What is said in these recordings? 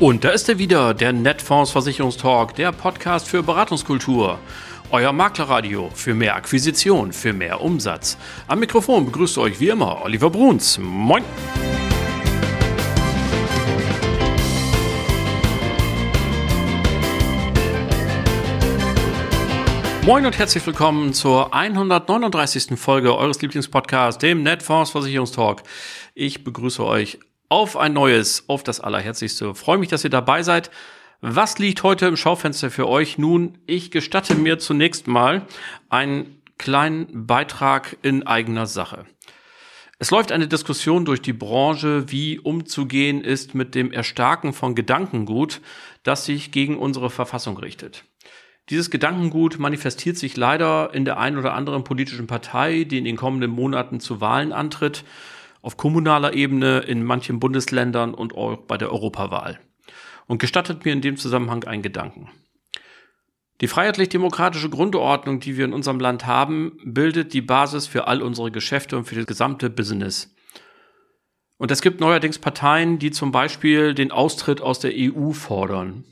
Und da ist er wieder, der Netfonds Versicherungstalk, der Podcast für Beratungskultur. Euer Maklerradio für mehr Akquisition, für mehr Umsatz. Am Mikrofon begrüßt euch wie immer Oliver Bruns. Moin! Moin und herzlich willkommen zur 139. Folge eures Lieblingspodcasts, dem Netfonds Versicherungstalk. Ich begrüße euch auf ein neues, auf das Allerherzlichste. Freue mich, dass ihr dabei seid. Was liegt heute im Schaufenster für euch? Nun, ich gestatte mir zunächst mal einen kleinen Beitrag in eigener Sache. Es läuft eine Diskussion durch die Branche, wie umzugehen ist mit dem Erstarken von Gedankengut, das sich gegen unsere Verfassung richtet. Dieses Gedankengut manifestiert sich leider in der einen oder anderen politischen Partei, die in den kommenden Monaten zu Wahlen antritt, auf kommunaler Ebene, in manchen Bundesländern und auch bei der Europawahl. Und gestattet mir in dem Zusammenhang einen Gedanken. Die freiheitlich-demokratische Grundordnung, die wir in unserem Land haben, bildet die Basis für all unsere Geschäfte und für das gesamte Business. Und es gibt neuerdings Parteien, die zum Beispiel den Austritt aus der EU fordern.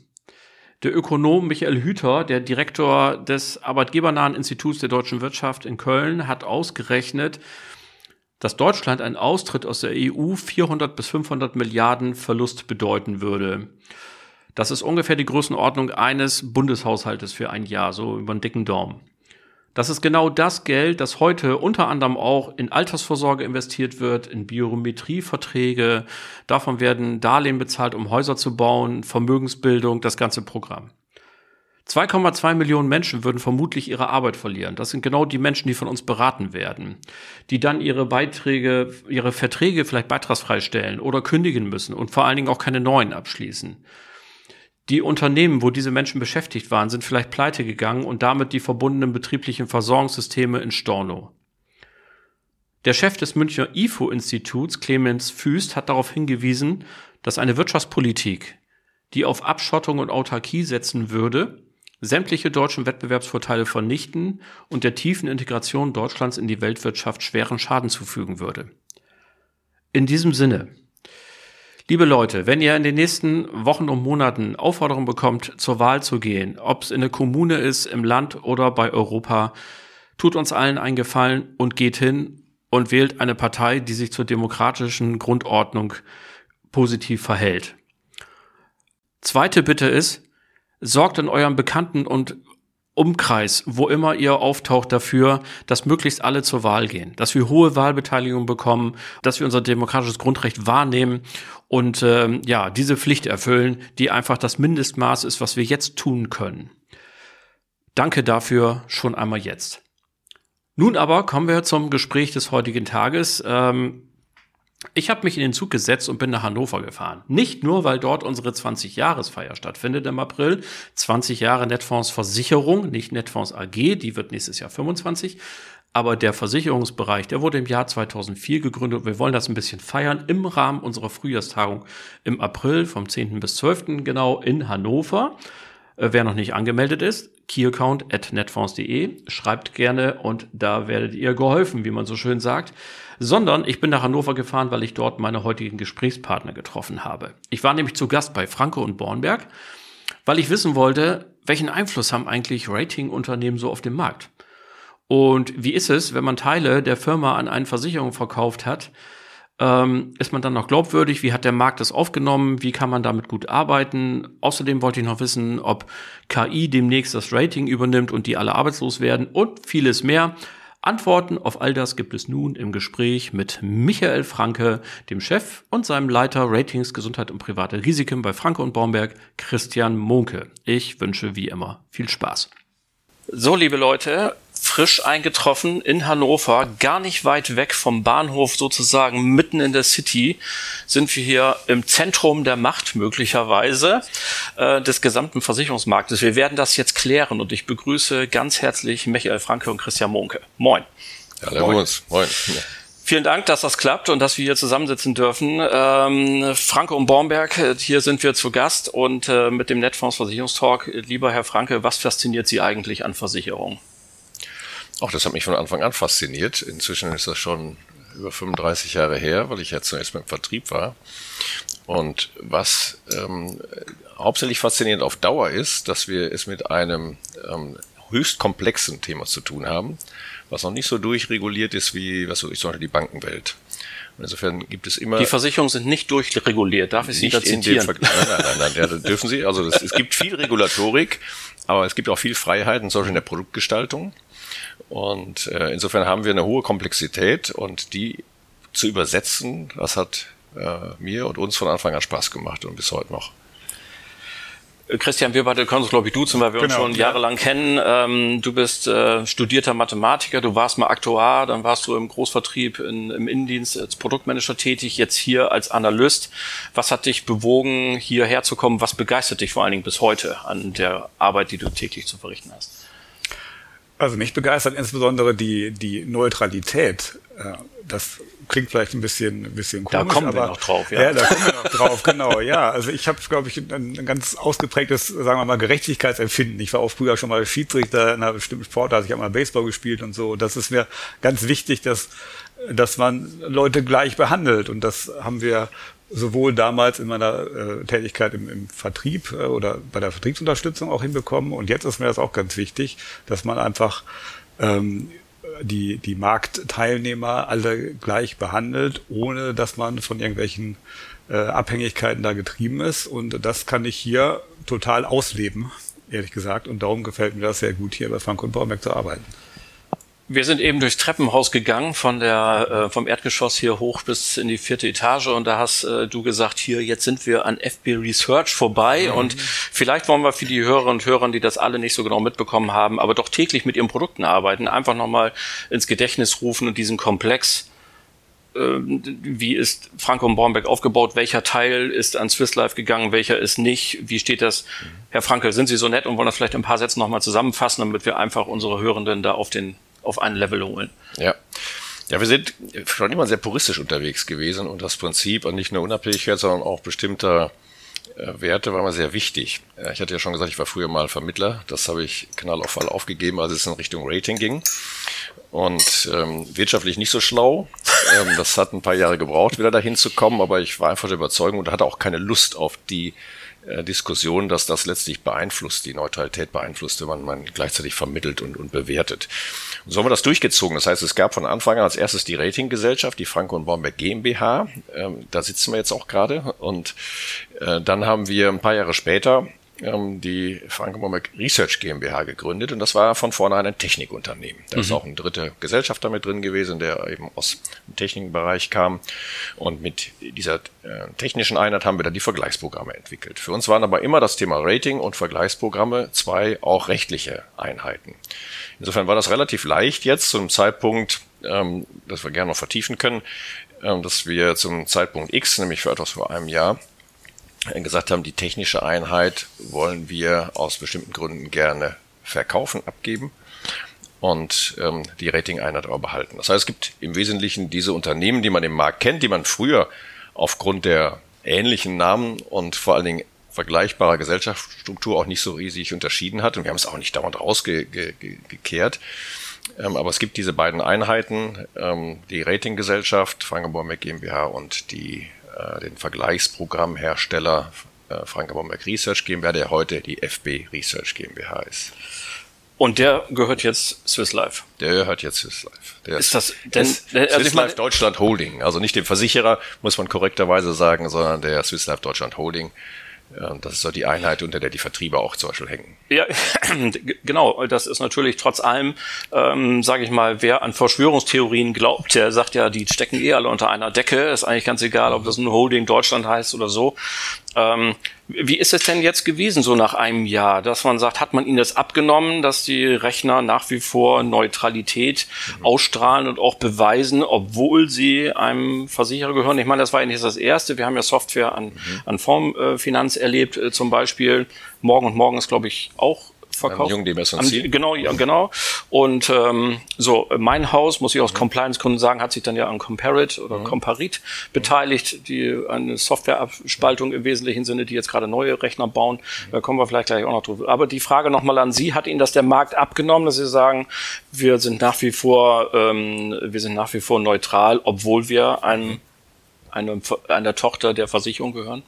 Der Ökonom Michael Hüter, der Direktor des Arbeitgebernahen Instituts der deutschen Wirtschaft in Köln, hat ausgerechnet, dass Deutschland ein Austritt aus der EU 400 bis 500 Milliarden Verlust bedeuten würde. Das ist ungefähr die Größenordnung eines Bundeshaushaltes für ein Jahr, so über einen dicken Daumen. Das ist genau das Geld, das heute unter anderem auch in Altersvorsorge investiert wird, in Biometrieverträge. Davon werden Darlehen bezahlt, um Häuser zu bauen, Vermögensbildung, das ganze Programm. 2,2 Millionen Menschen würden vermutlich ihre Arbeit verlieren. Das sind genau die Menschen, die von uns beraten werden, die dann ihre Beiträge, ihre Verträge vielleicht beitragsfrei stellen oder kündigen müssen und vor allen Dingen auch keine neuen abschließen. Die Unternehmen, wo diese Menschen beschäftigt waren, sind vielleicht pleite gegangen und damit die verbundenen betrieblichen Versorgungssysteme in Storno. Der Chef des Münchner IFO-Instituts, Clemens Füst, hat darauf hingewiesen, dass eine Wirtschaftspolitik, die auf Abschottung und Autarkie setzen würde, sämtliche deutschen Wettbewerbsvorteile vernichten und der tiefen Integration Deutschlands in die Weltwirtschaft schweren Schaden zufügen würde. In diesem Sinne, Liebe Leute, wenn ihr in den nächsten Wochen und Monaten Aufforderung bekommt, zur Wahl zu gehen, ob es in der Kommune ist, im Land oder bei Europa, tut uns allen einen Gefallen und geht hin und wählt eine Partei, die sich zur demokratischen Grundordnung positiv verhält. Zweite Bitte ist, sorgt in eurem Bekannten- und Umkreis, wo immer ihr auftaucht, dafür, dass möglichst alle zur Wahl gehen, dass wir hohe Wahlbeteiligung bekommen, dass wir unser demokratisches Grundrecht wahrnehmen und ähm, ja, diese Pflicht erfüllen, die einfach das Mindestmaß ist, was wir jetzt tun können. Danke dafür schon einmal jetzt. Nun aber kommen wir zum Gespräch des heutigen Tages. Ähm, ich habe mich in den Zug gesetzt und bin nach Hannover gefahren. Nicht nur, weil dort unsere 20-Jahresfeier stattfindet im April. 20 Jahre Netfonds Versicherung, nicht Netfonds AG, die wird nächstes Jahr 25. Aber der Versicherungsbereich, der wurde im Jahr 2004 gegründet. Wir wollen das ein bisschen feiern im Rahmen unserer Frühjahrstagung im April vom 10. bis 12. genau in Hannover. Äh, wer noch nicht angemeldet ist, keyaccount at netfonds.de, schreibt gerne und da werdet ihr geholfen, wie man so schön sagt sondern ich bin nach Hannover gefahren, weil ich dort meine heutigen Gesprächspartner getroffen habe. Ich war nämlich zu Gast bei Franke und Bornberg, weil ich wissen wollte, welchen Einfluss haben eigentlich Ratingunternehmen so auf dem Markt? Und wie ist es, wenn man Teile der Firma an eine Versicherung verkauft hat? Ähm, ist man dann noch glaubwürdig? Wie hat der Markt das aufgenommen? Wie kann man damit gut arbeiten? Außerdem wollte ich noch wissen, ob KI demnächst das Rating übernimmt und die alle arbeitslos werden und vieles mehr. Antworten auf all das gibt es nun im Gespräch mit Michael Franke, dem Chef und seinem Leiter Ratings, Gesundheit und private Risiken bei Franke und Baumberg, Christian Munke. Ich wünsche wie immer viel Spaß. So, liebe Leute, frisch eingetroffen in Hannover, gar nicht weit weg vom Bahnhof sozusagen, mitten in der City, sind wir hier im Zentrum der Macht möglicherweise äh, des gesamten Versicherungsmarktes. Wir werden das jetzt klären und ich begrüße ganz herzlich Michael Franke und Christian Monke. Moin. Ja, Moin. Uns. Moin. Vielen Dank, dass das klappt und dass wir hier zusammensitzen dürfen. Ähm, Franke und Baumberg, äh, hier sind wir zu Gast und äh, mit dem Netfonds Versicherungstalk. Lieber Herr Franke, was fasziniert Sie eigentlich an Versicherungen? Auch das hat mich von Anfang an fasziniert. Inzwischen ist das schon über 35 Jahre her, weil ich ja zunächst beim Vertrieb war. Und was ähm, hauptsächlich faszinierend auf Dauer ist, dass wir es mit einem ähm, höchst komplexen Thema zu tun haben, was noch nicht so durchreguliert ist wie, was so ich sollte die Bankenwelt. Und insofern gibt es immer. Die Versicherungen sind nicht durchreguliert, darf ich Sie da zitieren? nein, nein, nein, nein, nein, dürfen Sie. Also es, es gibt viel Regulatorik, aber es gibt auch viel Freiheiten, zum Beispiel in der Produktgestaltung. Und äh, insofern haben wir eine hohe Komplexität und die zu übersetzen, das hat äh, mir und uns von Anfang an Spaß gemacht und bis heute noch. Christian, wir beide können uns, glaube ich, duzen, weil wir genau, uns schon ja. jahrelang kennen. Ähm, du bist äh, studierter Mathematiker, du warst mal Aktuar, dann warst du im Großvertrieb in, im Innendienst als Produktmanager tätig, jetzt hier als Analyst. Was hat dich bewogen, hierher zu kommen? Was begeistert dich vor allen Dingen bis heute an der Arbeit, die du täglich zu verrichten hast? Also mich begeistert insbesondere die, die Neutralität. Äh, das klingt vielleicht ein bisschen, ein bisschen komisch. Da kommen aber, wir noch drauf, ja. Ja, da kommen wir noch drauf, genau. Ja, also ich habe, glaube ich, ein, ein, ganz ausgeprägtes, sagen wir mal, Gerechtigkeitsempfinden. Ich war auch früher schon mal Schiedsrichter in einer bestimmten Sportart. Ich habe mal Baseball gespielt und so. Das ist mir ganz wichtig, dass, dass man Leute gleich behandelt. Und das haben wir sowohl damals in meiner äh, Tätigkeit im, im Vertrieb äh, oder bei der Vertriebsunterstützung auch hinbekommen. Und jetzt ist mir das auch ganz wichtig, dass man einfach ähm, die, die Marktteilnehmer alle gleich behandelt, ohne dass man von irgendwelchen äh, Abhängigkeiten da getrieben ist. Und das kann ich hier total ausleben, ehrlich gesagt. Und darum gefällt mir das sehr gut, hier bei Frank und Baumerk zu arbeiten. Wir sind eben durchs Treppenhaus gegangen, von der, äh, vom Erdgeschoss hier hoch bis in die vierte Etage und da hast äh, du gesagt, hier, jetzt sind wir an FB Research vorbei mhm. und vielleicht wollen wir für die Hörerinnen und Hörer, die das alle nicht so genau mitbekommen haben, aber doch täglich mit ihren Produkten arbeiten, einfach nochmal ins Gedächtnis rufen und diesen Komplex äh, wie ist Franco und Bornberg aufgebaut? Welcher Teil ist an Swiss Life gegangen? Welcher ist nicht? Wie steht das? Herr Franke, sind Sie so nett und wollen das vielleicht in ein paar Sätzen nochmal zusammenfassen, damit wir einfach unsere Hörenden da auf den auf ein Level holen. Ja. Ja, wir sind schon immer sehr puristisch unterwegs gewesen und das Prinzip an nicht nur Unabhängigkeit, sondern auch bestimmter äh, Werte war mir sehr wichtig. Ich hatte ja schon gesagt, ich war früher mal Vermittler. Das habe ich knall auf Fall aufgegeben, als es in Richtung Rating ging. Und ähm, wirtschaftlich nicht so schlau. Ähm, das hat ein paar Jahre gebraucht, wieder dahin zu kommen, aber ich war einfach der Überzeugung und hatte auch keine Lust auf die äh, Diskussion, dass das letztlich beeinflusst, die Neutralität beeinflusst, wenn man, man gleichzeitig vermittelt und, und bewertet. Und so haben wir das durchgezogen. Das heißt, es gab von Anfang an als erstes die Ratinggesellschaft, die Franco und Bornberg GmbH. Ähm, da sitzen wir jetzt auch gerade. Und äh, dann haben wir ein paar Jahre später ähm, die Franco Bornberg Research GmbH gegründet und das war von vornherein ein Technikunternehmen. Da mhm. ist auch ein dritter Gesellschafter mit drin gewesen, der eben aus dem Technikbereich kam. Und mit dieser äh, technischen Einheit haben wir dann die Vergleichsprogramme entwickelt. Für uns waren aber immer das Thema Rating und Vergleichsprogramme zwei auch rechtliche Einheiten. Insofern war das relativ leicht jetzt zum Zeitpunkt, ähm, dass wir gerne noch vertiefen können, ähm, dass wir zum Zeitpunkt X, nämlich für etwas vor einem Jahr, gesagt haben, die technische Einheit wollen wir aus bestimmten Gründen gerne verkaufen, abgeben und ähm, die Rating-Einheit aber behalten. Das heißt, es gibt im Wesentlichen diese Unternehmen, die man im Markt kennt, die man früher aufgrund der ähnlichen Namen und vor allen Dingen vergleichbarer Gesellschaftsstruktur auch nicht so riesig unterschieden hat. Und wir haben es auch nicht dauernd rausgekehrt. Ähm, aber es gibt diese beiden Einheiten, ähm, die Ratinggesellschaft, Frankenborn GmbH und die äh, den Vergleichsprogrammhersteller äh, Frank Bomberg Research GmbH, der heute die FB Research GmbH ist. Und der gehört jetzt Swiss Life. Der gehört jetzt Swiss Life. Der ist, ist das denn ist, also Swiss Life Deutschland Holding, also nicht dem Versicherer, muss man korrekterweise sagen, sondern der Swiss Life Deutschland Holding das ist so die Einheit, unter der die Vertriebe auch zum Beispiel hängen. Ja, genau. Das ist natürlich trotz allem, ähm, sage ich mal, wer an Verschwörungstheorien glaubt, der sagt ja, die stecken eh alle unter einer Decke. Ist eigentlich ganz egal, ob das ein Holding Deutschland heißt oder so. Ähm, wie ist es denn jetzt gewesen, so nach einem Jahr, dass man sagt, hat man ihnen das abgenommen, dass die Rechner nach wie vor Neutralität mhm. ausstrahlen und auch beweisen, obwohl sie einem Versicherer gehören? Ich meine, das war ja nicht das Erste. Wir haben ja Software an, mhm. an Formfinanz erlebt, äh, zum Beispiel. Morgen und Morgen ist, glaube ich, auch verkauft. Jungen, dem am, Genau, ja, genau. Und ähm, so, mein Haus, muss ich aus mhm. Compliance-Kunden sagen, hat sich dann ja an Comparit oder mhm. Comparit beteiligt, die eine Softwareabspaltung im wesentlichen Sinne, die jetzt gerade neue Rechner bauen. Mhm. Da kommen wir vielleicht gleich auch noch drüber. Aber die Frage nochmal an Sie, hat Ihnen das der Markt abgenommen, dass Sie sagen, wir sind nach wie vor, ähm, wir sind nach wie vor neutral, obwohl wir ein, mhm. eine, einer Tochter der Versicherung gehören?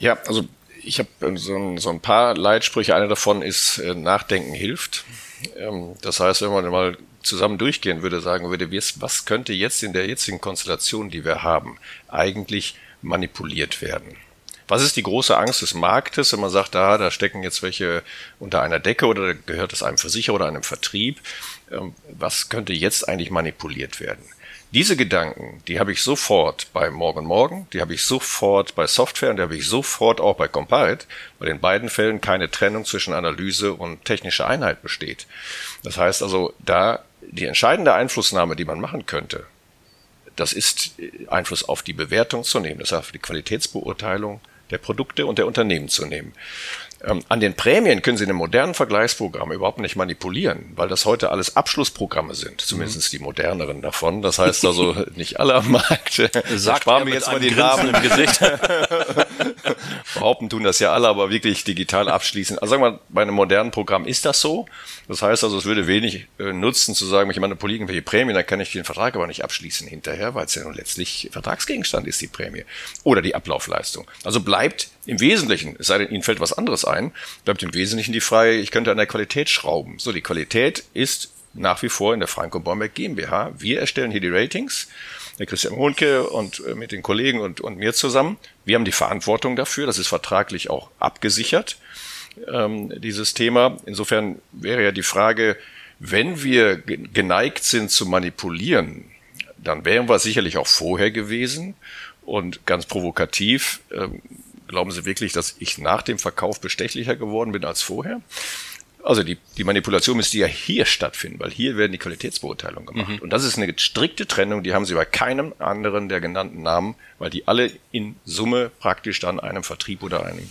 Ja, also ich habe so ein, so ein paar Leitsprüche. Einer davon ist, äh, Nachdenken hilft. Ähm, das heißt, wenn man mal zusammen durchgehen würde, sagen würde, was könnte jetzt in der jetzigen Konstellation, die wir haben, eigentlich manipuliert werden? Was ist die große Angst des Marktes, wenn man sagt, da, da stecken jetzt welche unter einer Decke oder gehört es einem Versicherer oder einem Vertrieb? Ähm, was könnte jetzt eigentlich manipuliert werden? Diese Gedanken, die habe ich sofort bei Morgen Morgen, die habe ich sofort bei Software und die habe ich sofort auch bei Compiled, weil in beiden Fällen keine Trennung zwischen Analyse und technischer Einheit besteht. Das heißt also, da die entscheidende Einflussnahme, die man machen könnte, das ist Einfluss auf die Bewertung zu nehmen, das heißt auf die Qualitätsbeurteilung der Produkte und der Unternehmen zu nehmen. Ähm, an den Prämien können Sie in einem modernen Programm überhaupt nicht manipulieren, weil das heute alles Abschlussprogramme sind, zumindest mhm. die moderneren davon. Das heißt also nicht alle am Markt. Sagt sparen wir jetzt mal den Namen im Gesicht. Behaupten tun das ja alle, aber wirklich digital abschließen. Also sagen wir mal, bei einem modernen Programm ist das so. Das heißt also, es würde wenig äh, nutzen zu sagen, ich manipuliere irgendwelche Prämien, dann kann ich den Vertrag aber nicht abschließen hinterher, weil es ja nun letztlich Vertragsgegenstand ist, die Prämie. Oder die Ablaufleistung. Also bleibt im Wesentlichen, es sei denn, Ihnen fällt was anderes ein, bleibt im Wesentlichen die freie, ich könnte an der Qualität schrauben. So, die Qualität ist nach wie vor in der Franco Bornberg GmbH. Wir erstellen hier die Ratings, der Christian Hohnke und äh, mit den Kollegen und, und mir zusammen. Wir haben die Verantwortung dafür, das ist vertraglich auch abgesichert, ähm, dieses Thema. Insofern wäre ja die Frage, wenn wir geneigt sind zu manipulieren, dann wären wir sicherlich auch vorher gewesen und ganz provokativ. Ähm, Glauben Sie wirklich, dass ich nach dem Verkauf bestechlicher geworden bin als vorher? Also die, die Manipulation müsste ja hier stattfinden, weil hier werden die Qualitätsbeurteilungen gemacht. Mhm. Und das ist eine strikte Trennung, die haben Sie bei keinem anderen der genannten Namen, weil die alle in Summe praktisch dann einem Vertrieb oder einem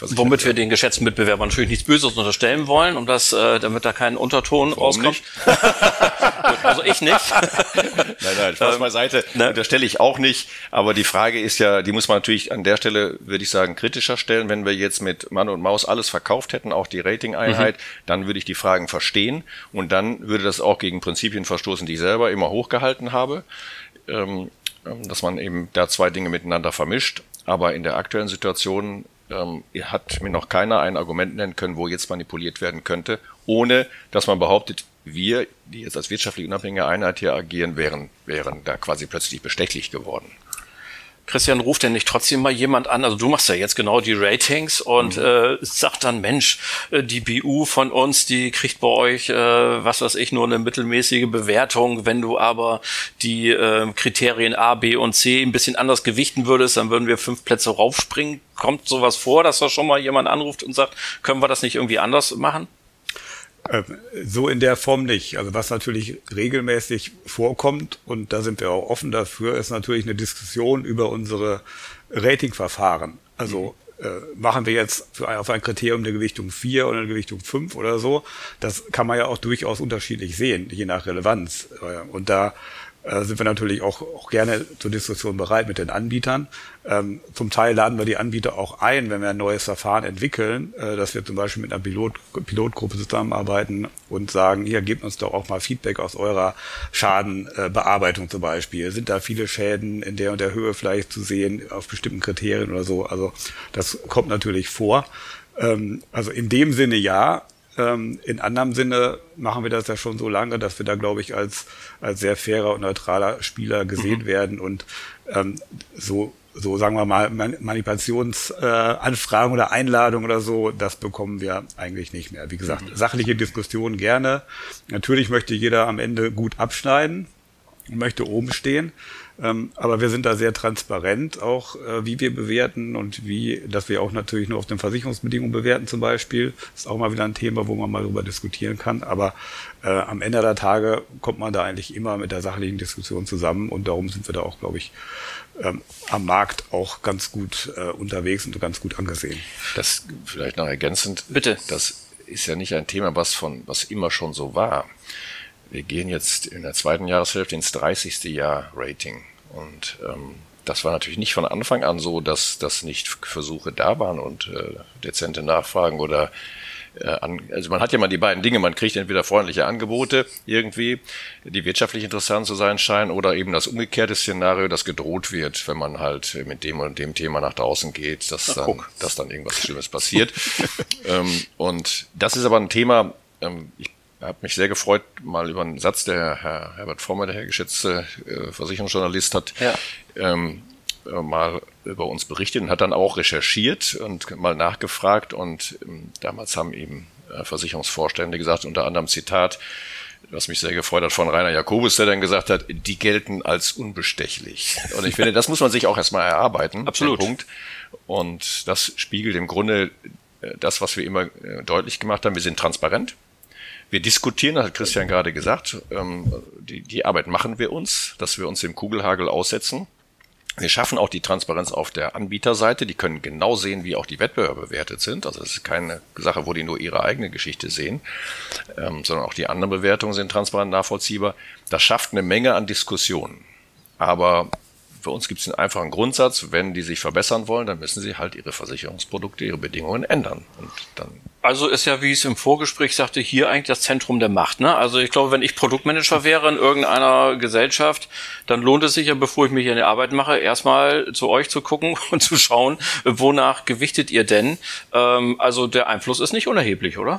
Womit wir den geschätzten Mitbewerbern natürlich nichts Böses unterstellen wollen, um das, äh, damit da kein Unterton Warum rauskommt. also ich nicht. nein, nein, Spaß ähm, beiseite. Ne? Unterstelle ich auch nicht. Aber die Frage ist ja, die muss man natürlich an der Stelle, würde ich sagen, kritischer stellen. Wenn wir jetzt mit Mann und Maus alles verkauft hätten, auch die Rating-Einheit, mhm. dann würde ich die Fragen verstehen. Und dann würde das auch gegen Prinzipien verstoßen, die ich selber immer hochgehalten habe. Ähm, dass man eben da zwei Dinge miteinander vermischt. Aber in der aktuellen Situation ähm, hat mir noch keiner ein Argument nennen können, wo jetzt manipuliert werden könnte, ohne dass man behauptet, wir, die jetzt als wirtschaftlich unabhängige Einheit hier agieren, wären, wären da quasi plötzlich bestechlich geworden. Christian, ruft denn nicht trotzdem mal jemand an? Also du machst ja jetzt genau die Ratings und mhm. äh, sagt dann, Mensch, äh, die BU von uns, die kriegt bei euch, äh, was weiß ich, nur eine mittelmäßige Bewertung. Wenn du aber die äh, Kriterien A, B und C ein bisschen anders gewichten würdest, dann würden wir fünf Plätze raufspringen. Kommt sowas vor, dass da schon mal jemand anruft und sagt, können wir das nicht irgendwie anders machen? Ähm, so in der Form nicht. Also was natürlich regelmäßig vorkommt, und da sind wir auch offen dafür, ist natürlich eine Diskussion über unsere Ratingverfahren. Also mhm. äh, machen wir jetzt für auf ein Kriterium eine Gewichtung 4 oder eine Gewichtung 5 oder so. Das kann man ja auch durchaus unterschiedlich sehen, je nach Relevanz. Äh, und da äh, sind wir natürlich auch, auch gerne zur Diskussion bereit mit den Anbietern. Ähm, zum Teil laden wir die Anbieter auch ein, wenn wir ein neues Verfahren entwickeln, äh, dass wir zum Beispiel mit einer Pilot, Pilotgruppe zusammenarbeiten und sagen, hier, gebt uns doch auch mal Feedback aus eurer Schadenbearbeitung zum Beispiel. Sind da viele Schäden in der und der Höhe vielleicht zu sehen auf bestimmten Kriterien oder so? Also das kommt natürlich vor. Ähm, also in dem Sinne ja, ähm, in anderem Sinne machen wir das ja schon so lange, dass wir da, glaube ich, als, als sehr fairer und neutraler Spieler gesehen mhm. werden und ähm, so so sagen wir mal Manipulationsanfragen äh, oder Einladungen oder so, das bekommen wir eigentlich nicht mehr. Wie gesagt, mhm. sachliche Diskussionen gerne. Natürlich möchte jeder am Ende gut abschneiden, möchte oben stehen. Ähm, aber wir sind da sehr transparent, auch äh, wie wir bewerten und wie, dass wir auch natürlich nur auf den Versicherungsbedingungen bewerten zum Beispiel. Das ist auch mal wieder ein Thema, wo man mal drüber diskutieren kann. Aber äh, am Ende der Tage kommt man da eigentlich immer mit der sachlichen Diskussion zusammen und darum sind wir da auch, glaube ich, ähm, am Markt auch ganz gut äh, unterwegs und ganz gut angesehen. Das vielleicht noch ergänzend. Bitte. Das ist ja nicht ein Thema, was von, was immer schon so war. Wir gehen jetzt in der zweiten Jahreshälfte ins 30. Jahr Rating. Und ähm, das war natürlich nicht von Anfang an so, dass, dass nicht Versuche da waren und äh, dezente Nachfragen oder äh, an, also man hat ja mal die beiden Dinge, man kriegt entweder freundliche Angebote irgendwie, die wirtschaftlich interessant zu sein scheinen, oder eben das umgekehrte Szenario, das gedroht wird, wenn man halt mit dem und dem Thema nach draußen geht, dass, Ach, dann, dass dann irgendwas Schlimmes passiert. ähm, und das ist aber ein Thema, ähm, ich habe mich sehr gefreut, mal über einen Satz, der Herr Herbert Former, der Herr geschätzte äh, Versicherungsjournalist, hat ja. ähm, äh, mal über uns berichtet und hat dann auch recherchiert und mal nachgefragt. Und ähm, damals haben ihm äh, Versicherungsvorstände gesagt, unter anderem Zitat, was mich sehr gefreut hat von Rainer Jakobus, der dann gesagt hat, die gelten als unbestechlich. Und ich finde, das muss man sich auch erstmal erarbeiten. Absolut. Punkt. Und das spiegelt im Grunde das, was wir immer deutlich gemacht haben. Wir sind transparent. Wir diskutieren, das hat Christian gerade gesagt, ähm, die, die Arbeit machen wir uns, dass wir uns dem Kugelhagel aussetzen. Wir schaffen auch die Transparenz auf der Anbieterseite. Die können genau sehen, wie auch die Wettbewerber bewertet sind. Also es ist keine Sache, wo die nur ihre eigene Geschichte sehen, ähm, sondern auch die anderen Bewertungen sind transparent nachvollziehbar. Das schafft eine Menge an Diskussionen. Aber für uns gibt es einen einfachen Grundsatz, wenn die sich verbessern wollen, dann müssen sie halt ihre Versicherungsprodukte, ihre Bedingungen ändern. Und dann also ist ja, wie ich es im Vorgespräch sagte, hier eigentlich das Zentrum der Macht. Ne? Also ich glaube, wenn ich Produktmanager wäre in irgendeiner Gesellschaft, dann lohnt es sich ja, bevor ich mich in die Arbeit mache, erstmal zu euch zu gucken und zu schauen, wonach gewichtet ihr denn. Ähm, also der Einfluss ist nicht unerheblich, oder?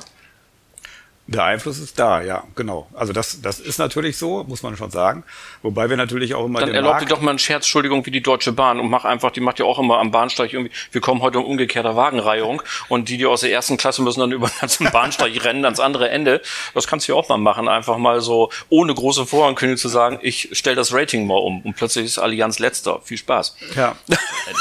Der Einfluss ist da, ja, genau. Also das, das ist natürlich so, muss man schon sagen. Wobei wir natürlich auch immer Dann erlaubt ihr doch mal einen Scherz, Entschuldigung, wie die Deutsche Bahn und mach einfach, die macht ja auch immer am Bahnsteig irgendwie, wir kommen heute um umgekehrter Wagenreihung und die, die aus der ersten Klasse müssen dann über den ganzen Bahnsteig rennen ans andere Ende. Das kannst du ja auch mal machen, einfach mal so ohne große Vorankündigung zu sagen, ich stelle das Rating mal um und plötzlich ist Allianz letzter. Viel Spaß. Ja.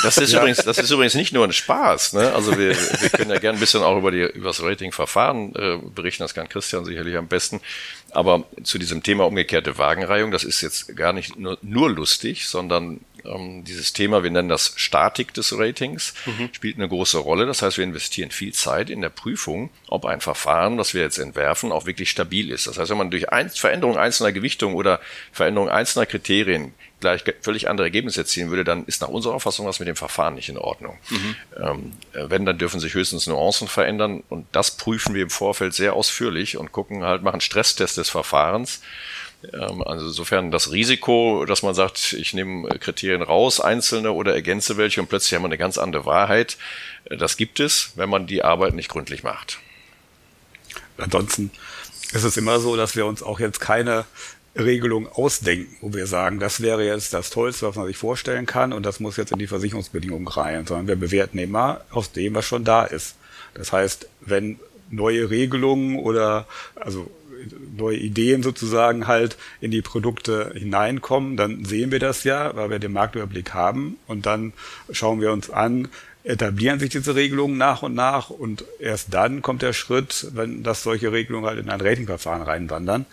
Das ist ja. übrigens, das ist übrigens nicht nur ein Spaß, ne? Also wir, wir können ja gerne ein bisschen auch über die, über das Ratingverfahren äh, berichten, das kann Christian sicherlich am besten. Aber zu diesem Thema umgekehrte Wagenreihung, das ist jetzt gar nicht nur, nur lustig, sondern ähm, dieses Thema, wir nennen das Statik des Ratings, mhm. spielt eine große Rolle. Das heißt, wir investieren viel Zeit in der Prüfung, ob ein Verfahren, das wir jetzt entwerfen, auch wirklich stabil ist. Das heißt, wenn man durch ein, Veränderung einzelner Gewichtung oder Veränderung einzelner Kriterien gleich völlig andere Ergebnisse erzielen würde, dann ist nach unserer Auffassung was mit dem Verfahren nicht in Ordnung. Mhm. Ähm, äh, wenn, dann dürfen sich höchstens Nuancen verändern und das prüfen wir im Vorfeld sehr ausführlich und gucken halt, machen Stresstest des Verfahrens. Ähm, also insofern das Risiko, dass man sagt, ich nehme Kriterien raus, einzelne oder ergänze welche und plötzlich haben wir eine ganz andere Wahrheit, äh, das gibt es, wenn man die Arbeit nicht gründlich macht. Ansonsten ist es immer so, dass wir uns auch jetzt keine Regelung ausdenken, wo wir sagen, das wäre jetzt das Tollste, was man sich vorstellen kann und das muss jetzt in die Versicherungsbedingungen rein, sondern wir bewerten immer aus dem, was schon da ist. Das heißt, wenn neue Regelungen oder also neue Ideen sozusagen halt in die Produkte hineinkommen, dann sehen wir das ja, weil wir den Marktüberblick haben. Und dann schauen wir uns an, etablieren sich diese Regelungen nach und nach. Und erst dann kommt der Schritt, wenn das solche Regelungen halt in ein Ratingverfahren reinwandern,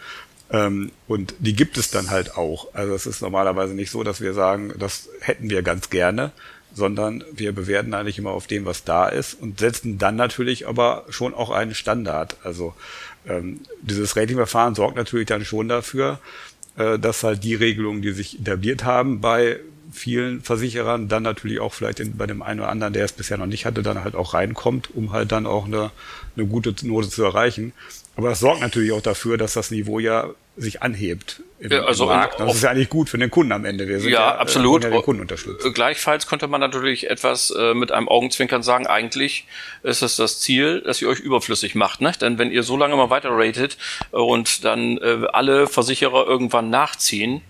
ähm, und die gibt es dann halt auch. Also es ist normalerweise nicht so, dass wir sagen, das hätten wir ganz gerne, sondern wir bewerten eigentlich immer auf dem, was da ist und setzen dann natürlich aber schon auch einen Standard. Also ähm, dieses Ratingverfahren sorgt natürlich dann schon dafür, äh, dass halt die Regelungen, die sich etabliert haben bei vielen Versicherern, dann natürlich auch vielleicht in, bei dem einen oder anderen, der es bisher noch nicht hatte, dann halt auch reinkommt, um halt dann auch eine, eine gute Note zu erreichen. Aber das sorgt natürlich auch dafür, dass das Niveau ja sich anhebt im, ja, also im Markt. Das ist ja eigentlich gut für den Kunden am Ende. Wir sind ja, ja äh, absolut. Ja den Kunden unterstützen. Gleichfalls könnte man natürlich etwas äh, mit einem Augenzwinkern sagen, eigentlich ist es das Ziel, dass ihr euch überflüssig macht. Ne? Denn wenn ihr so lange mal weiter ratet und dann äh, alle Versicherer irgendwann nachziehen,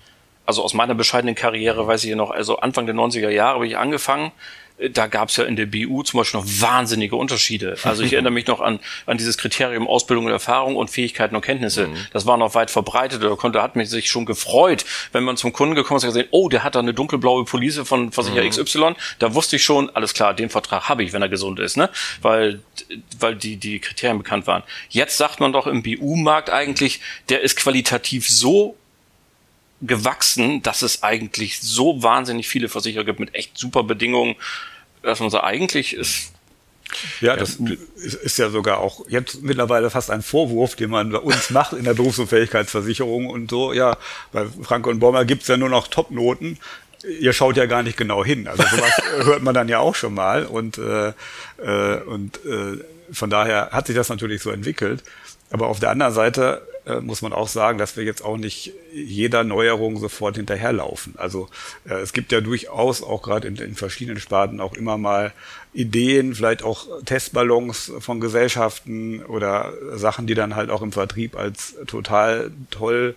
also aus meiner bescheidenen Karriere weiß ich noch, also Anfang der 90er Jahre habe ich angefangen da gab es ja in der BU zum Beispiel noch wahnsinnige Unterschiede. Also ich erinnere mich noch an, an dieses Kriterium Ausbildung und Erfahrung und Fähigkeiten und Kenntnisse. Mhm. Das war noch weit verbreitet. Da konnte, hat mich sich schon gefreut, wenn man zum Kunden gekommen ist und gesehen, oh, der hat da eine dunkelblaue Police von Versicherer mhm. XY. Da wusste ich schon, alles klar, den Vertrag habe ich, wenn er gesund ist, ne? Weil, weil die, die Kriterien bekannt waren. Jetzt sagt man doch im BU-Markt eigentlich, der ist qualitativ so gewachsen, dass es eigentlich so wahnsinnig viele Versicherer gibt mit echt super Bedingungen, dass man so eigentlich ist. Ja, das ist ja sogar auch jetzt mittlerweile fast ein Vorwurf, den man bei uns macht in der Berufsunfähigkeitsversicherung und so. Ja, bei Frank und Bommer gibt's ja nur noch Topnoten. Ihr schaut ja gar nicht genau hin. Also sowas hört man dann ja auch schon mal. Und, äh, äh, und äh, von daher hat sich das natürlich so entwickelt. Aber auf der anderen Seite äh, muss man auch sagen, dass wir jetzt auch nicht jeder Neuerung sofort hinterherlaufen. Also äh, es gibt ja durchaus auch gerade in, in verschiedenen Sparten auch immer mal Ideen, vielleicht auch Testballons von Gesellschaften oder Sachen, die dann halt auch im Vertrieb als total toll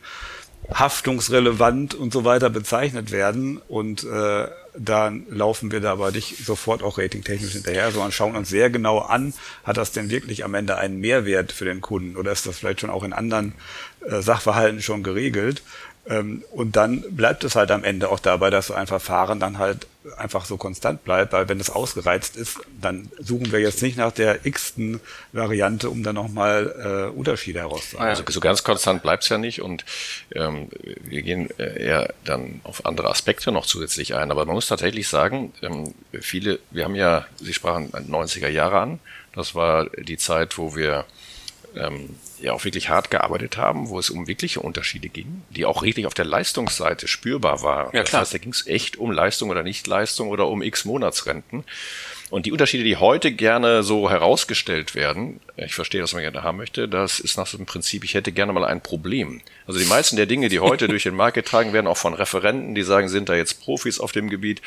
haftungsrelevant und so weiter bezeichnet werden. Und äh, dann laufen wir da aber nicht sofort auch ratingtechnisch hinterher, sondern schauen uns sehr genau an, hat das denn wirklich am Ende einen Mehrwert für den Kunden oder ist das vielleicht schon auch in anderen Sachverhalten schon geregelt? Ähm, und dann bleibt es halt am Ende auch dabei, dass so ein Verfahren dann halt einfach so konstant bleibt, weil wenn es ausgereizt ist, dann suchen wir jetzt nicht nach der x-ten Variante, um dann nochmal äh, Unterschiede herauszufinden. Also so ganz konstant bleibt es ja nicht und ähm, wir gehen äh, eher dann auf andere Aspekte noch zusätzlich ein. Aber man muss tatsächlich sagen, ähm, viele, wir haben ja, Sie sprachen 90er Jahre an, das war die Zeit, wo wir ähm, ja auch wirklich hart gearbeitet haben, wo es um wirkliche Unterschiede ging, die auch richtig auf der Leistungsseite spürbar waren. Ja, klar. Das heißt, da ging es echt um Leistung oder Nichtleistung oder um x Monatsrenten. Und die Unterschiede, die heute gerne so herausgestellt werden, ich verstehe, was man gerne haben möchte, das ist nach so einem Prinzip, ich hätte gerne mal ein Problem. Also die meisten der Dinge, die heute durch den Markt getragen werden, auch von Referenten, die sagen, sind da jetzt Profis auf dem Gebiet,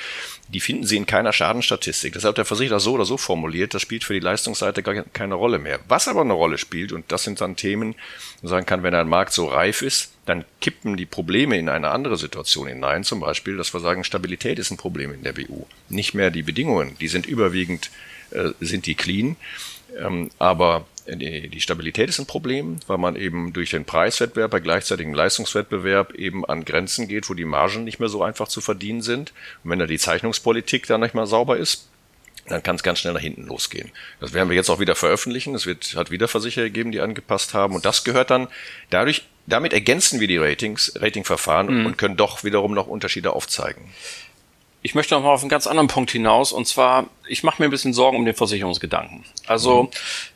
die finden sie in keiner Schadenstatistik. Deshalb der Versicherer so oder so formuliert, das spielt für die Leistungsseite gar keine Rolle mehr. Was aber eine Rolle spielt, und das sind dann Themen, man sagen kann, wenn ein Markt so reif ist, dann kippen die Probleme in eine andere Situation hinein. Zum Beispiel, dass wir sagen, Stabilität ist ein Problem in der BU. Nicht mehr die Bedingungen, die sind überwiegend, äh, sind die clean. Ähm, aber die, die Stabilität ist ein Problem, weil man eben durch den Preiswettbewerb bei gleichzeitigem Leistungswettbewerb eben an Grenzen geht, wo die Margen nicht mehr so einfach zu verdienen sind. Und wenn da die Zeichnungspolitik dann nicht mal sauber ist, dann kann es ganz schnell nach hinten losgehen. Das werden wir jetzt auch wieder veröffentlichen. Es wird, hat wieder Versicherer gegeben, die angepasst haben. Und das gehört dann dadurch, damit ergänzen wir die Ratings, Ratingverfahren mhm. und können doch wiederum noch Unterschiede aufzeigen. Ich möchte noch mal auf einen ganz anderen Punkt hinaus. Und zwar, ich mache mir ein bisschen Sorgen um den Versicherungsgedanken. Also, mhm.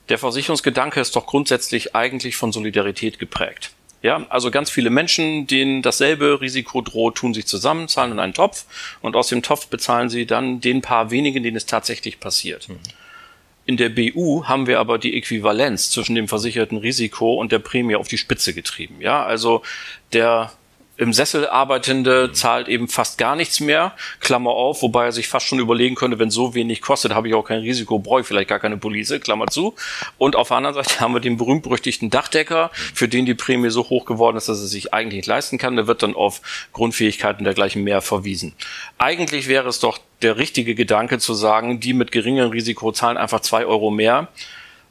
der Versicherungsgedanke ist doch grundsätzlich eigentlich von Solidarität geprägt. Ja, also ganz viele Menschen, denen dasselbe Risiko droht, tun sich zusammen, zahlen in einen Topf und aus dem Topf bezahlen sie dann den paar wenigen, denen es tatsächlich passiert. Mhm. In der BU haben wir aber die Äquivalenz zwischen dem versicherten Risiko und der Prämie auf die Spitze getrieben. Ja, also der im Sessel arbeitende zahlt eben fast gar nichts mehr, Klammer auf, wobei er sich fast schon überlegen könnte, wenn so wenig kostet, habe ich auch kein Risiko, brauche ich vielleicht gar keine Police, Klammer zu. Und auf der anderen Seite haben wir den berühmt-berüchtigten Dachdecker, für den die Prämie so hoch geworden ist, dass er sich eigentlich nicht leisten kann. Der wird dann auf Grundfähigkeiten dergleichen mehr verwiesen. Eigentlich wäre es doch der richtige Gedanke zu sagen, die mit geringem Risiko zahlen einfach zwei Euro mehr.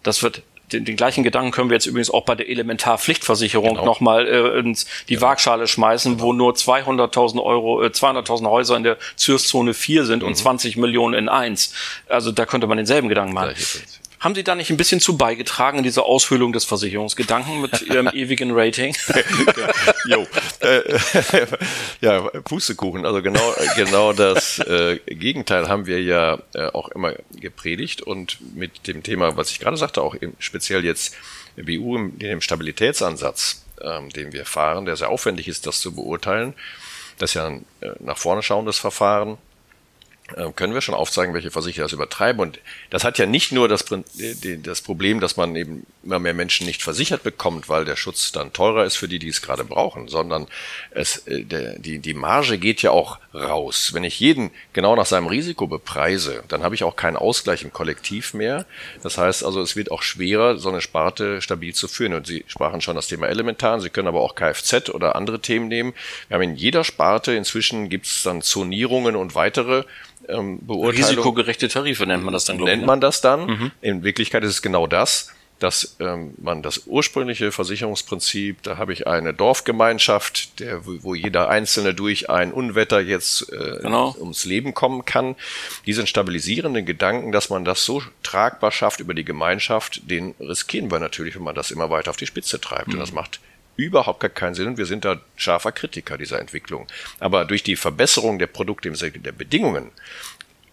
Das wird den, den gleichen Gedanken können wir jetzt übrigens auch bei der Elementarpflichtversicherung genau. nochmal äh, ins die genau. Waagschale schmeißen, genau. wo nur 200.000 Euro, äh, 200.000 Häuser in der Zürszone 4 sind mhm. und 20 Millionen in 1. Also da könnte man denselben Gedanken machen. Haben Sie da nicht ein bisschen zu beigetragen in dieser Aushöhlung des Versicherungsgedanken mit Ihrem ewigen Rating? jo. Äh, ja, Pustekuchen. Also genau, genau das äh, Gegenteil haben wir ja äh, auch immer gepredigt und mit dem Thema, was ich gerade sagte, auch im, speziell jetzt BU in dem Stabilitätsansatz, ähm, den wir fahren, der sehr aufwendig ist, das zu beurteilen. Das ist ja ein äh, nach vorne schauendes Verfahren können wir schon aufzeigen, welche Versicherer das übertreiben. Und das hat ja nicht nur das, das Problem, dass man eben immer mehr Menschen nicht versichert bekommt, weil der Schutz dann teurer ist für die, die es gerade brauchen, sondern es, äh, die, die Marge geht ja auch raus. Wenn ich jeden genau nach seinem Risiko bepreise, dann habe ich auch keinen Ausgleich im Kollektiv mehr. Das heißt also, es wird auch schwerer, so eine Sparte stabil zu führen. Und Sie sprachen schon das Thema Elementar, Sie können aber auch Kfz oder andere Themen nehmen. Wir haben in jeder Sparte inzwischen gibt es dann Zonierungen und weitere ähm, Beurteilung. Risikogerechte Tarife nennt man das dann, glaube ich. Nennt ne? man das dann. Mhm. In Wirklichkeit ist es genau das dass ähm, man das ursprüngliche Versicherungsprinzip, da habe ich eine Dorfgemeinschaft, der, wo jeder Einzelne durch ein Unwetter jetzt äh, genau. ums Leben kommen kann. Diesen stabilisierenden Gedanken, dass man das so tragbar schafft über die Gemeinschaft, den riskieren wir natürlich, wenn man das immer weiter auf die Spitze treibt. Mhm. Und das macht überhaupt gar keinen Sinn und wir sind da scharfer Kritiker dieser Entwicklung. Aber durch die Verbesserung der Produkte im Sinne der Bedingungen,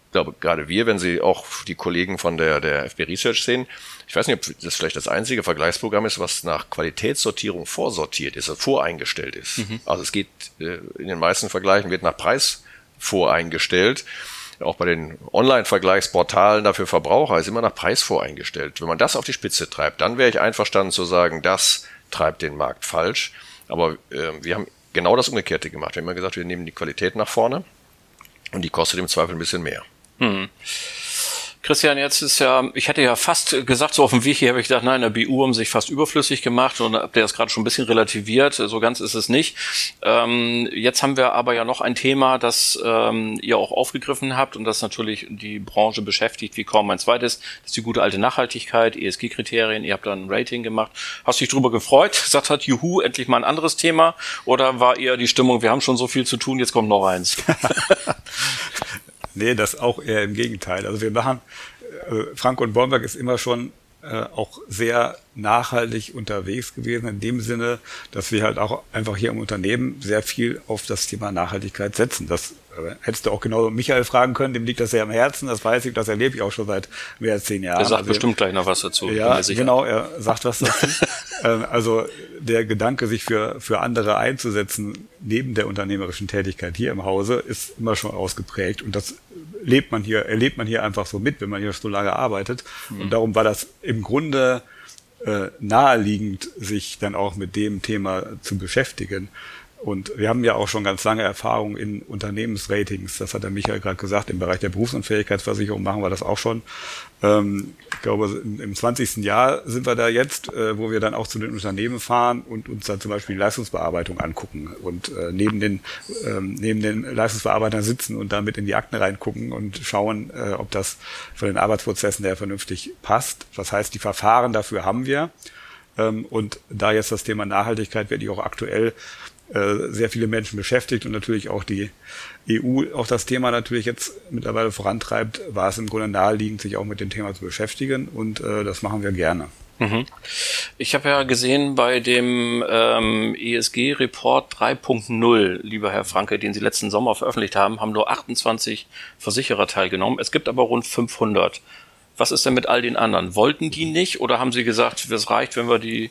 ich glaube, gerade wir, wenn Sie auch die Kollegen von der, der FB Research sehen, ich weiß nicht, ob das vielleicht das einzige Vergleichsprogramm ist, was nach Qualitätssortierung vorsortiert ist, also voreingestellt ist. Mhm. Also es geht äh, in den meisten Vergleichen wird nach Preis voreingestellt. Auch bei den Online-Vergleichsportalen dafür Verbraucher ist immer nach Preis voreingestellt. Wenn man das auf die Spitze treibt, dann wäre ich einverstanden zu sagen, das treibt den Markt falsch. Aber äh, wir haben genau das Umgekehrte gemacht. Wir haben immer gesagt, wir nehmen die Qualität nach vorne und die kostet im Zweifel ein bisschen mehr. Mhm. Christian, jetzt ist ja, ich hätte ja fast gesagt, so auf dem Weg hier habe ich gedacht, nein, der BU haben sich fast überflüssig gemacht und habt ihr das gerade schon ein bisschen relativiert, so ganz ist es nicht. Ähm, jetzt haben wir aber ja noch ein Thema, das ähm, ihr auch aufgegriffen habt und das natürlich die Branche beschäftigt wie kaum ein zweites. Das ist die gute alte Nachhaltigkeit, ESG-Kriterien, ihr habt da ein Rating gemacht. Hast dich drüber gefreut, gesagt hat, juhu, endlich mal ein anderes Thema oder war eher die Stimmung, wir haben schon so viel zu tun, jetzt kommt noch eins? Nee, das auch eher im Gegenteil. Also wir machen, äh, Frank und Bornberg ist immer schon äh, auch sehr nachhaltig unterwegs gewesen, in dem Sinne, dass wir halt auch einfach hier im Unternehmen sehr viel auf das Thema Nachhaltigkeit setzen. Das äh, hättest du auch genau Michael fragen können, dem liegt das sehr am Herzen, das weiß ich, das erlebe ich auch schon seit mehr als zehn Jahren. Er sagt also, bestimmt gleich noch was dazu. Ja, genau, er sagt was dazu. ähm, also der Gedanke, sich für, für andere einzusetzen, neben der unternehmerischen Tätigkeit hier im Hause, ist immer schon ausgeprägt und das lebt man hier, erlebt man hier einfach so mit, wenn man hier so lange arbeitet. Mhm. Und darum war das im Grunde äh, naheliegend, sich dann auch mit dem Thema zu beschäftigen. Und wir haben ja auch schon ganz lange Erfahrung in Unternehmensratings. Das hat der Michael gerade gesagt. Im Bereich der Berufsunfähigkeitsversicherung machen wir das auch schon. Ähm, ich glaube, im 20. Jahr sind wir da jetzt, äh, wo wir dann auch zu den Unternehmen fahren und uns dann zum Beispiel die Leistungsbearbeitung angucken und äh, neben den, ähm, neben den Leistungsbearbeitern sitzen und damit in die Akten reingucken und schauen, äh, ob das von den Arbeitsprozessen her vernünftig passt. Das heißt, die Verfahren dafür haben wir. Ähm, und da jetzt das Thema Nachhaltigkeit wirklich auch aktuell sehr viele Menschen beschäftigt und natürlich auch die EU auch das Thema natürlich jetzt mittlerweile vorantreibt, war es im Grunde naheliegend, sich auch mit dem Thema zu beschäftigen und äh, das machen wir gerne. Mhm. Ich habe ja gesehen bei dem ähm, ESG-Report 3.0, lieber Herr Franke, den Sie letzten Sommer veröffentlicht haben, haben nur 28 Versicherer teilgenommen. Es gibt aber rund 500. Was ist denn mit all den anderen? Wollten die nicht oder haben Sie gesagt, es reicht, wenn wir die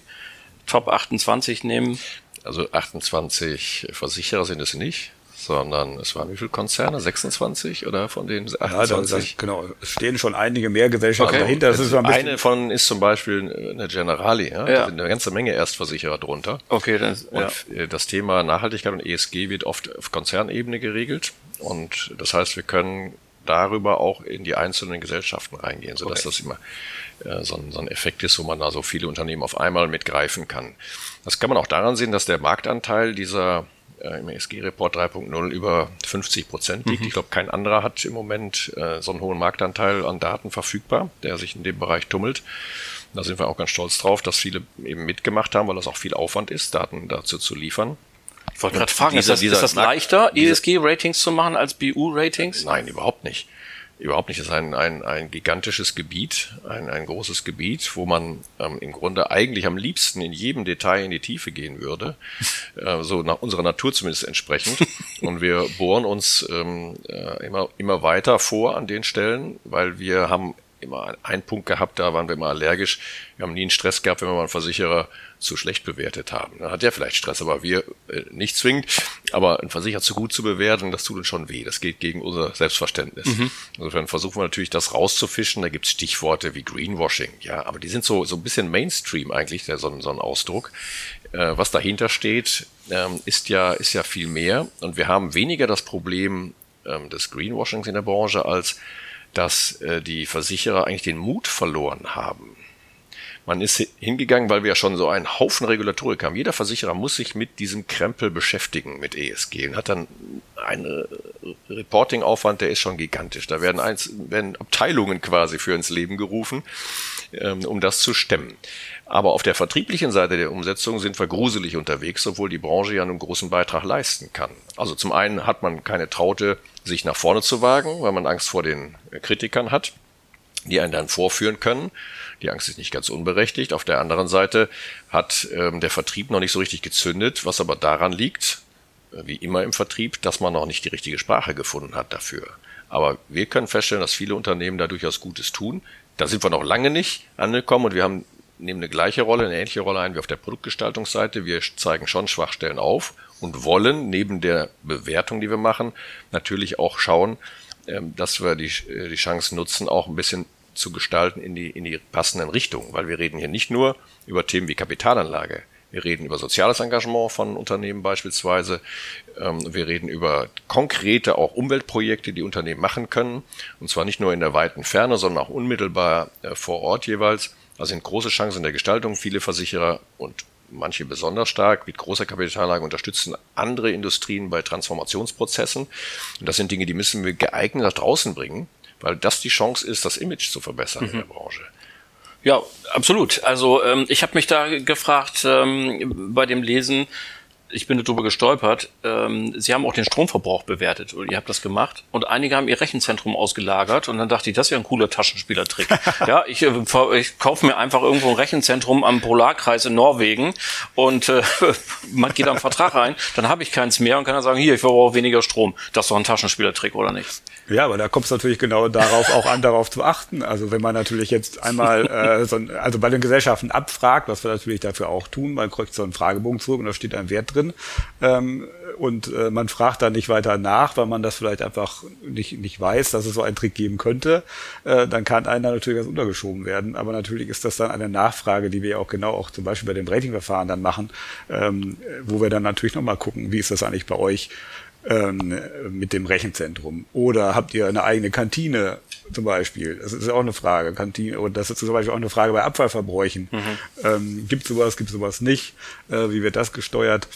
Top 28 nehmen? Also 28 Versicherer sind es nicht, sondern es waren wie viele Konzerne? 26 oder von den 28? Ja, genau, es stehen schon einige mehr Gesellschaften okay. dahinter. Das ist ein eine von ist zum Beispiel eine Generali, ja? ja. da sind eine ganze Menge Erstversicherer drunter. Okay, das, und ja. das Thema Nachhaltigkeit und ESG wird oft auf Konzernebene geregelt und das heißt, wir können darüber auch in die einzelnen Gesellschaften reingehen, sodass okay. das immer äh, so, ein, so ein Effekt ist, wo man da so viele Unternehmen auf einmal mitgreifen kann. Das kann man auch daran sehen, dass der Marktanteil dieser äh, im ESG-Report 3.0 über 50 Prozent liegt. Mhm. Ich glaube, kein anderer hat im Moment äh, so einen hohen Marktanteil an Daten verfügbar, der sich in dem Bereich tummelt. Da sind wir auch ganz stolz drauf, dass viele eben mitgemacht haben, weil das auch viel Aufwand ist, Daten dazu zu liefern. Ich wollte gerade fragen, dieser, ist das, ist das leichter, ESG-Ratings zu machen als BU-Ratings? Nein, überhaupt nicht. Überhaupt nicht. Es ist ein, ein, ein gigantisches Gebiet, ein, ein großes Gebiet, wo man ähm, im Grunde eigentlich am liebsten in jedem Detail in die Tiefe gehen würde, äh, so nach unserer Natur zumindest entsprechend. Und wir bohren uns ähm, äh, immer, immer weiter vor an den Stellen, weil wir haben immer einen Punkt gehabt, da waren wir immer allergisch. Wir haben nie einen Stress gehabt, wenn wir mal einen Versicherer zu schlecht bewertet haben. Dann hat der vielleicht Stress, aber wir äh, nicht zwingend. Aber einen Versicherer zu gut zu bewerten, das tut uns schon weh. Das geht gegen unser Selbstverständnis. Mhm. Insofern versuchen wir natürlich, das rauszufischen. Da gibt es Stichworte wie Greenwashing, ja, aber die sind so, so ein bisschen Mainstream eigentlich, der, so, so ein Ausdruck. Äh, was dahinter steht, ähm, ist ja, ist ja viel mehr. Und wir haben weniger das Problem ähm, des Greenwashings in der Branche, als dass äh, die Versicherer eigentlich den Mut verloren haben. Man ist hingegangen, weil wir ja schon so einen Haufen Regulatorik haben. Jeder Versicherer muss sich mit diesem Krempel beschäftigen, mit ESG, und hat dann einen Reporting-Aufwand, der ist schon gigantisch. Da werden, eins, werden Abteilungen quasi für ins Leben gerufen, ähm, um das zu stemmen. Aber auf der vertrieblichen Seite der Umsetzung sind wir gruselig unterwegs, obwohl die Branche ja einen großen Beitrag leisten kann. Also zum einen hat man keine Traute, sich nach vorne zu wagen, weil man Angst vor den Kritikern hat, die einen dann vorführen können. Die Angst ist nicht ganz unberechtigt. Auf der anderen Seite hat ähm, der Vertrieb noch nicht so richtig gezündet, was aber daran liegt, äh, wie immer im Vertrieb, dass man noch nicht die richtige Sprache gefunden hat dafür. Aber wir können feststellen, dass viele Unternehmen da durchaus Gutes tun. Da sind wir noch lange nicht angekommen und wir haben nehmen eine gleiche Rolle, eine ähnliche Rolle ein wie auf der Produktgestaltungsseite. Wir zeigen schon Schwachstellen auf und wollen neben der Bewertung, die wir machen, natürlich auch schauen, ähm, dass wir die, äh, die Chance nutzen, auch ein bisschen zu gestalten in die, in die passenden Richtungen. Weil wir reden hier nicht nur über Themen wie Kapitalanlage. Wir reden über soziales Engagement von Unternehmen beispielsweise. Ähm, wir reden über konkrete auch Umweltprojekte, die Unternehmen machen können. Und zwar nicht nur in der weiten Ferne, sondern auch unmittelbar äh, vor Ort jeweils. Also sind große Chancen in der Gestaltung. Viele Versicherer und manche besonders stark mit großer Kapitalanlage unterstützen andere Industrien bei Transformationsprozessen. Und das sind Dinge, die müssen wir geeignet nach draußen bringen, weil das die Chance ist, das Image zu verbessern mhm. in der Branche. Ja, absolut. Also ähm, ich habe mich da gefragt ähm, bei dem Lesen, ich bin darüber gestolpert. Ähm, Sie haben auch den Stromverbrauch bewertet und ihr habt das gemacht. Und einige haben ihr Rechenzentrum ausgelagert und dann dachte ich, das wäre ein cooler Taschenspielertrick. ja, ich, äh, ich kaufe mir einfach irgendwo ein Rechenzentrum am Polarkreis in Norwegen und äh, man geht am Vertrag rein, dann habe ich keins mehr und kann dann sagen, hier, ich verbrauche weniger Strom. Das ist doch ein Taschenspielertrick, oder nicht? Ja, aber da kommt es natürlich genau darauf auch an, darauf zu achten. Also wenn man natürlich jetzt einmal, äh, so ein, also bei den Gesellschaften abfragt, was wir natürlich dafür auch tun, man kriegt so einen Fragebogen zurück und da steht ein Wert drin. Ähm, und äh, man fragt da nicht weiter nach, weil man das vielleicht einfach nicht, nicht weiß, dass es so einen Trick geben könnte, äh, dann kann einer natürlich was untergeschoben werden. Aber natürlich ist das dann eine Nachfrage, die wir auch genau auch zum Beispiel bei dem Ratingverfahren dann machen, ähm, wo wir dann natürlich nochmal gucken, wie ist das eigentlich bei euch? ähm, mit dem Rechenzentrum? Oder habt ihr eine eigene Kantine zum Beispiel? Das ist auch eine Frage. Kantine, und das ist zum Beispiel auch eine Frage bei Abfallverbräuchen. Mhm. Ähm, gibt sowas, gibt sowas nicht? Äh, wie wird das gesteuert?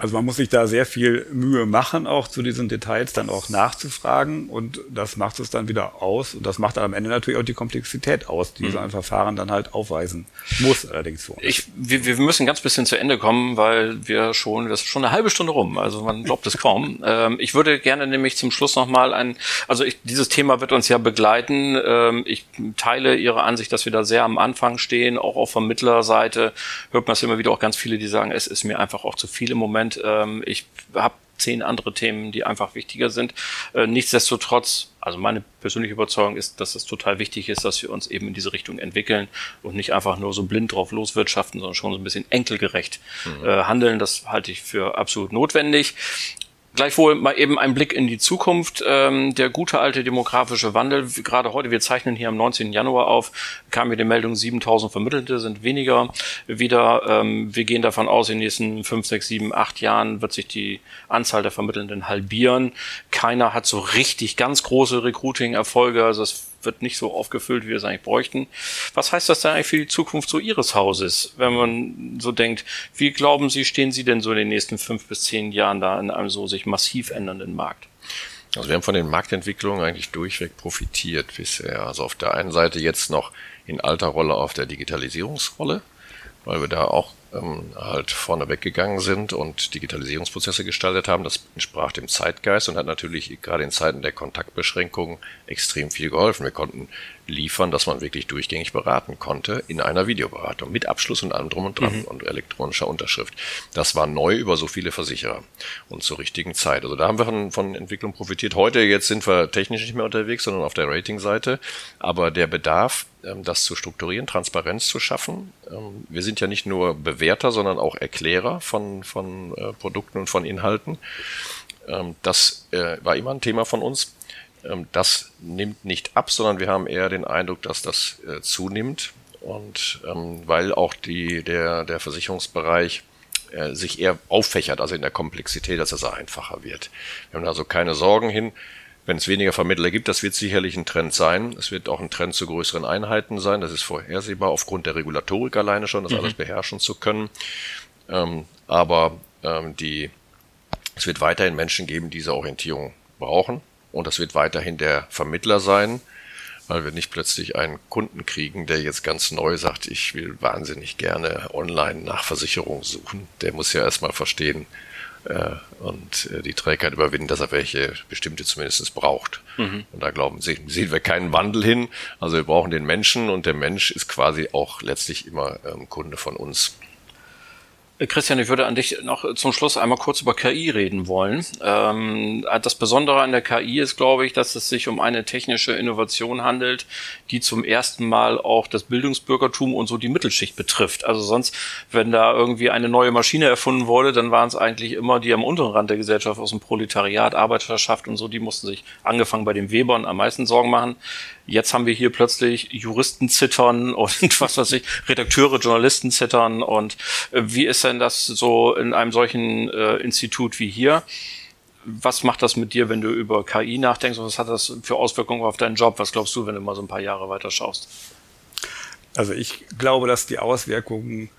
Also man muss sich da sehr viel Mühe machen, auch zu diesen Details dann auch nachzufragen und das macht es dann wieder aus und das macht dann am Ende natürlich auch die Komplexität aus, die mhm. so ein Verfahren dann halt aufweisen muss allerdings vor. Ich, wir, wir müssen ganz bisschen zu Ende kommen, weil wir schon, das ist schon eine halbe Stunde rum, also man glaubt es kaum. Ähm, ich würde gerne nämlich zum Schluss nochmal ein, also ich, dieses Thema wird uns ja begleiten. Ähm, ich teile Ihre Ansicht, dass wir da sehr am Anfang stehen, auch auf Vermittlerseite hört man es immer wieder auch ganz viele, die sagen, es ist mir einfach auch zu viel im Moment und ähm, ich habe zehn andere Themen, die einfach wichtiger sind. Äh, nichtsdestotrotz, also meine persönliche Überzeugung ist, dass es total wichtig ist, dass wir uns eben in diese Richtung entwickeln und nicht einfach nur so blind drauf loswirtschaften, sondern schon so ein bisschen enkelgerecht mhm. äh, handeln. Das halte ich für absolut notwendig. Gleichwohl mal eben ein Blick in die Zukunft. Ähm, der gute alte demografische Wandel, gerade heute, wir zeichnen hier am 19. Januar auf, kam mir die Meldung, 7000 Vermittelte sind weniger wieder. Ähm, wir gehen davon aus, in den nächsten 5, 6, 7, 8 Jahren wird sich die Anzahl der Vermittelnden halbieren. Keiner hat so richtig ganz große Recruiting-Erfolge. Also es wird nicht so aufgefüllt, wie wir es eigentlich bräuchten. Was heißt das denn eigentlich für die Zukunft so Ihres Hauses, wenn man so denkt, wie glauben Sie, stehen Sie denn so in den nächsten fünf bis zehn Jahren da in einem so sich massiv ändernden Markt? Also wir haben von den Marktentwicklungen eigentlich durchweg profitiert bisher. Also auf der einen Seite jetzt noch in alter Rolle auf der Digitalisierungsrolle, weil wir da auch ähm, halt vorne weggegangen sind und Digitalisierungsprozesse gestaltet haben. Das entsprach dem Zeitgeist und hat natürlich gerade in Zeiten der Kontaktbeschränkungen extrem viel geholfen. Wir konnten liefern, dass man wirklich durchgängig beraten konnte in einer Videoberatung mit Abschluss und allem drum und dran mhm. und elektronischer Unterschrift. Das war neu über so viele Versicherer und zur richtigen Zeit. Also da haben wir von, von Entwicklung profitiert. Heute jetzt sind wir technisch nicht mehr unterwegs, sondern auf der Ratingseite. Aber der Bedarf, ähm, das zu strukturieren, Transparenz zu schaffen. Ähm, wir sind ja nicht nur Bewerter, sondern auch Erklärer von, von äh, Produkten und von Inhalten. Ähm, das äh, war immer ein Thema von uns. Das nimmt nicht ab, sondern wir haben eher den Eindruck, dass das äh, zunimmt. Und weil auch die, der, der Versicherungsbereich sich eher auffächert, also in der Komplexität, dass es einfacher wird. Wir haben also keine Sorgen hin wenn es weniger Vermittler gibt, das wird sicherlich ein Trend sein. Es wird auch ein Trend zu größeren Einheiten sein. Das ist vorhersehbar aufgrund der Regulatorik alleine schon, das mhm. alles beherrschen zu können. Ähm, aber ähm, die, es wird weiterhin Menschen geben, die diese Orientierung brauchen. Und das wird weiterhin der Vermittler sein, weil wir nicht plötzlich einen Kunden kriegen, der jetzt ganz neu sagt, ich will wahnsinnig gerne online nach Versicherung suchen. Der muss ja erstmal verstehen, äh, und äh, die Trägheit überwinden, dass er welche bestimmte zumindest braucht. Mhm. Und da glauben sie, sehen wir keinen Wandel hin. Also wir brauchen den Menschen und der Mensch ist quasi auch letztlich immer ähm, Kunde von uns. Christian, ich würde an dich noch zum Schluss einmal kurz über KI reden wollen. Ähm, das Besondere an der KI ist, glaube ich, dass es sich um eine technische Innovation handelt, die zum ersten Mal auch das Bildungsbürgertum und so die Mittelschicht betrifft. Also sonst, wenn da irgendwie eine neue Maschine erfunden wurde, dann waren es eigentlich immer die am unteren Rand der Gesellschaft aus dem Proletariat, Arbeiterschaft und so, die mussten sich angefangen bei den Webern am meisten Sorgen machen. Jetzt haben wir hier plötzlich Juristen zittern und was weiß ich, Redakteure, Journalisten zittern und äh, wie ist denn das so in einem solchen äh, Institut wie hier? Was macht das mit dir, wenn du über KI nachdenkst und was hat das für Auswirkungen auf deinen Job? Was glaubst du, wenn du mal so ein paar Jahre weiter schaust? Also ich glaube, dass die Auswirkungen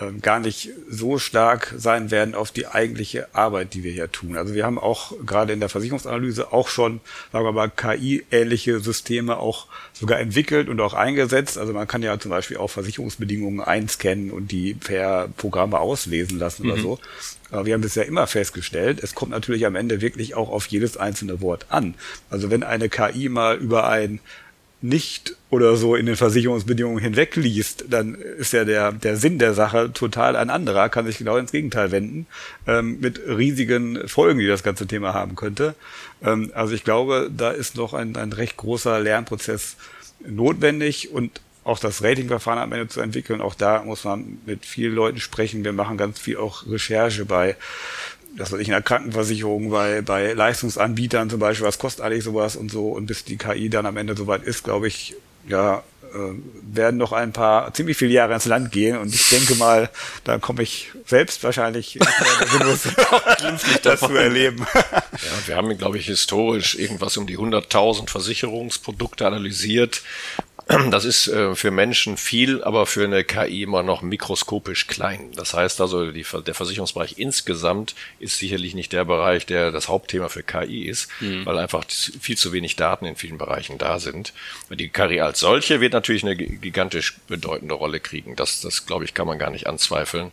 ähm, gar nicht so stark sein werden auf die eigentliche Arbeit, die wir hier tun. Also wir haben auch gerade in der Versicherungsanalyse auch schon, sagen wir mal, KI-ähnliche Systeme auch sogar entwickelt und auch eingesetzt. Also man kann ja zum Beispiel auch Versicherungsbedingungen einscannen und die per Programme auslesen lassen mhm. oder so. Aber wir haben bisher immer festgestellt, es kommt natürlich am Ende wirklich auch auf jedes einzelne Wort an. Also wenn eine KI mal über ein nicht oder so in den Versicherungsbedingungen hinwegliest, dann ist ja der, der Sinn der Sache total ein anderer, kann sich genau ins Gegenteil wenden, ähm, mit riesigen Folgen, die das ganze Thema haben könnte. Ähm, also ich glaube, da ist noch ein, ein recht großer Lernprozess notwendig und auch das Ratingverfahren am Ende zu entwickeln. Auch da muss man mit vielen Leuten sprechen. Wir machen ganz viel auch Recherche bei das weiß ich, in der Krankenversicherung, bei, bei Leistungsanbietern zum Beispiel, was kostet eigentlich sowas und so. Und bis die KI dann am Ende soweit ist, glaube ich, ja, äh, werden noch ein paar, ziemlich viele Jahre ins Land gehen. Und ich denke mal, da komme ich selbst wahrscheinlich in der Genuss, das zu erleben. Ja, wir haben, glaube ich, historisch irgendwas um die 100.000 Versicherungsprodukte analysiert das ist äh, für Menschen viel, aber für eine KI immer noch mikroskopisch klein. Das heißt also, die, der Versicherungsbereich insgesamt ist sicherlich nicht der Bereich, der das Hauptthema für KI ist, mhm. weil einfach viel zu wenig Daten in vielen Bereichen da sind. Die KI als solche wird natürlich eine gigantisch bedeutende Rolle kriegen. Das, das glaube ich, kann man gar nicht anzweifeln.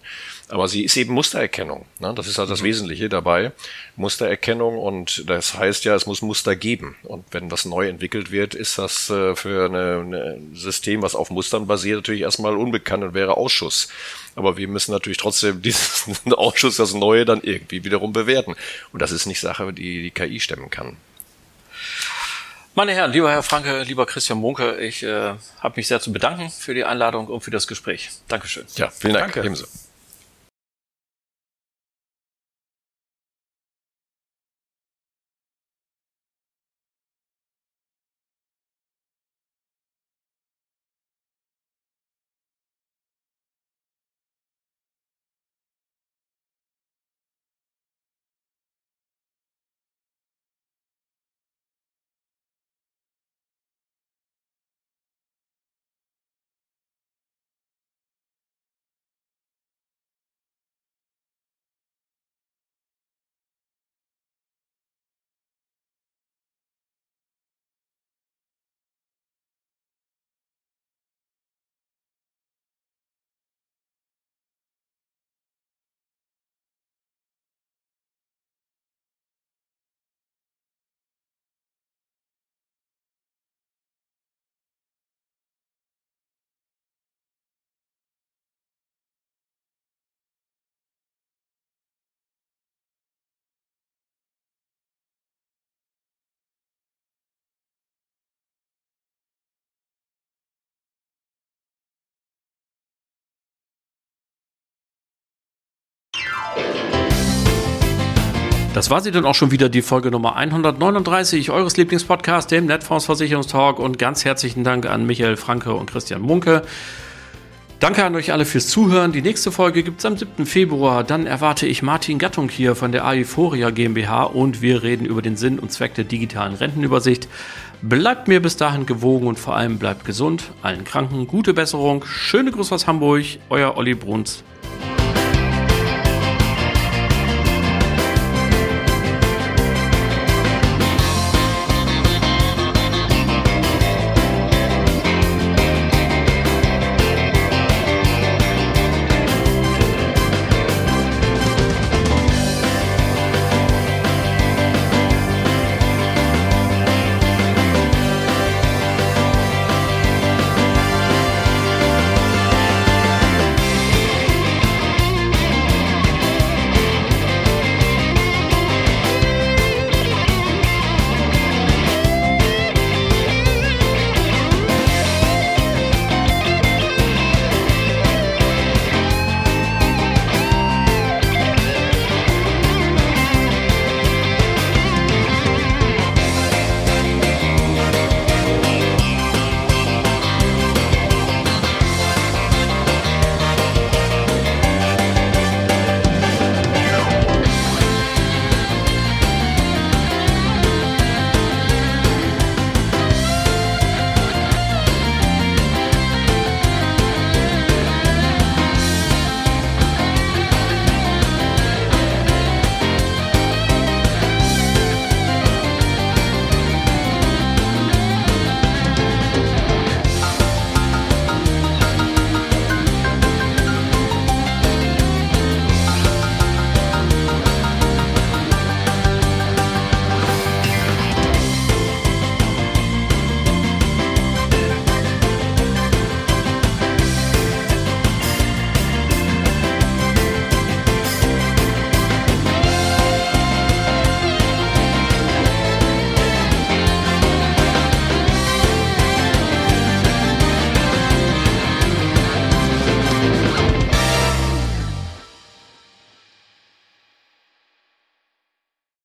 Aber sie ist eben Mustererkennung. Ne? Das ist halt das mhm. Wesentliche dabei. Mustererkennung und das heißt ja, es muss Muster geben. Und wenn was neu entwickelt wird, ist das äh, für eine, eine System, was auf Mustern basiert, natürlich erstmal unbekannt und wäre Ausschuss. Aber wir müssen natürlich trotzdem diesen Ausschuss, das Neue, dann irgendwie wiederum bewerten. Und das ist nicht Sache, die die KI stemmen kann. Meine Herren, lieber Herr Franke, lieber Christian Munke, ich äh, habe mich sehr zu bedanken für die Einladung und für das Gespräch. Dankeschön. Ja, vielen Dank. Danke. Ebenso. Das war sie dann auch schon wieder, die Folge Nummer 139 eures Lieblingspodcasts, dem Netfonds Versicherungstalk. Und ganz herzlichen Dank an Michael Franke und Christian Munke. Danke an euch alle fürs Zuhören. Die nächste Folge gibt es am 7. Februar. Dann erwarte ich Martin Gattung hier von der Aiforia GmbH und wir reden über den Sinn und Zweck der digitalen Rentenübersicht. Bleibt mir bis dahin gewogen und vor allem bleibt gesund. Allen Kranken gute Besserung. Schöne Grüße aus Hamburg. Euer Olli Bruns.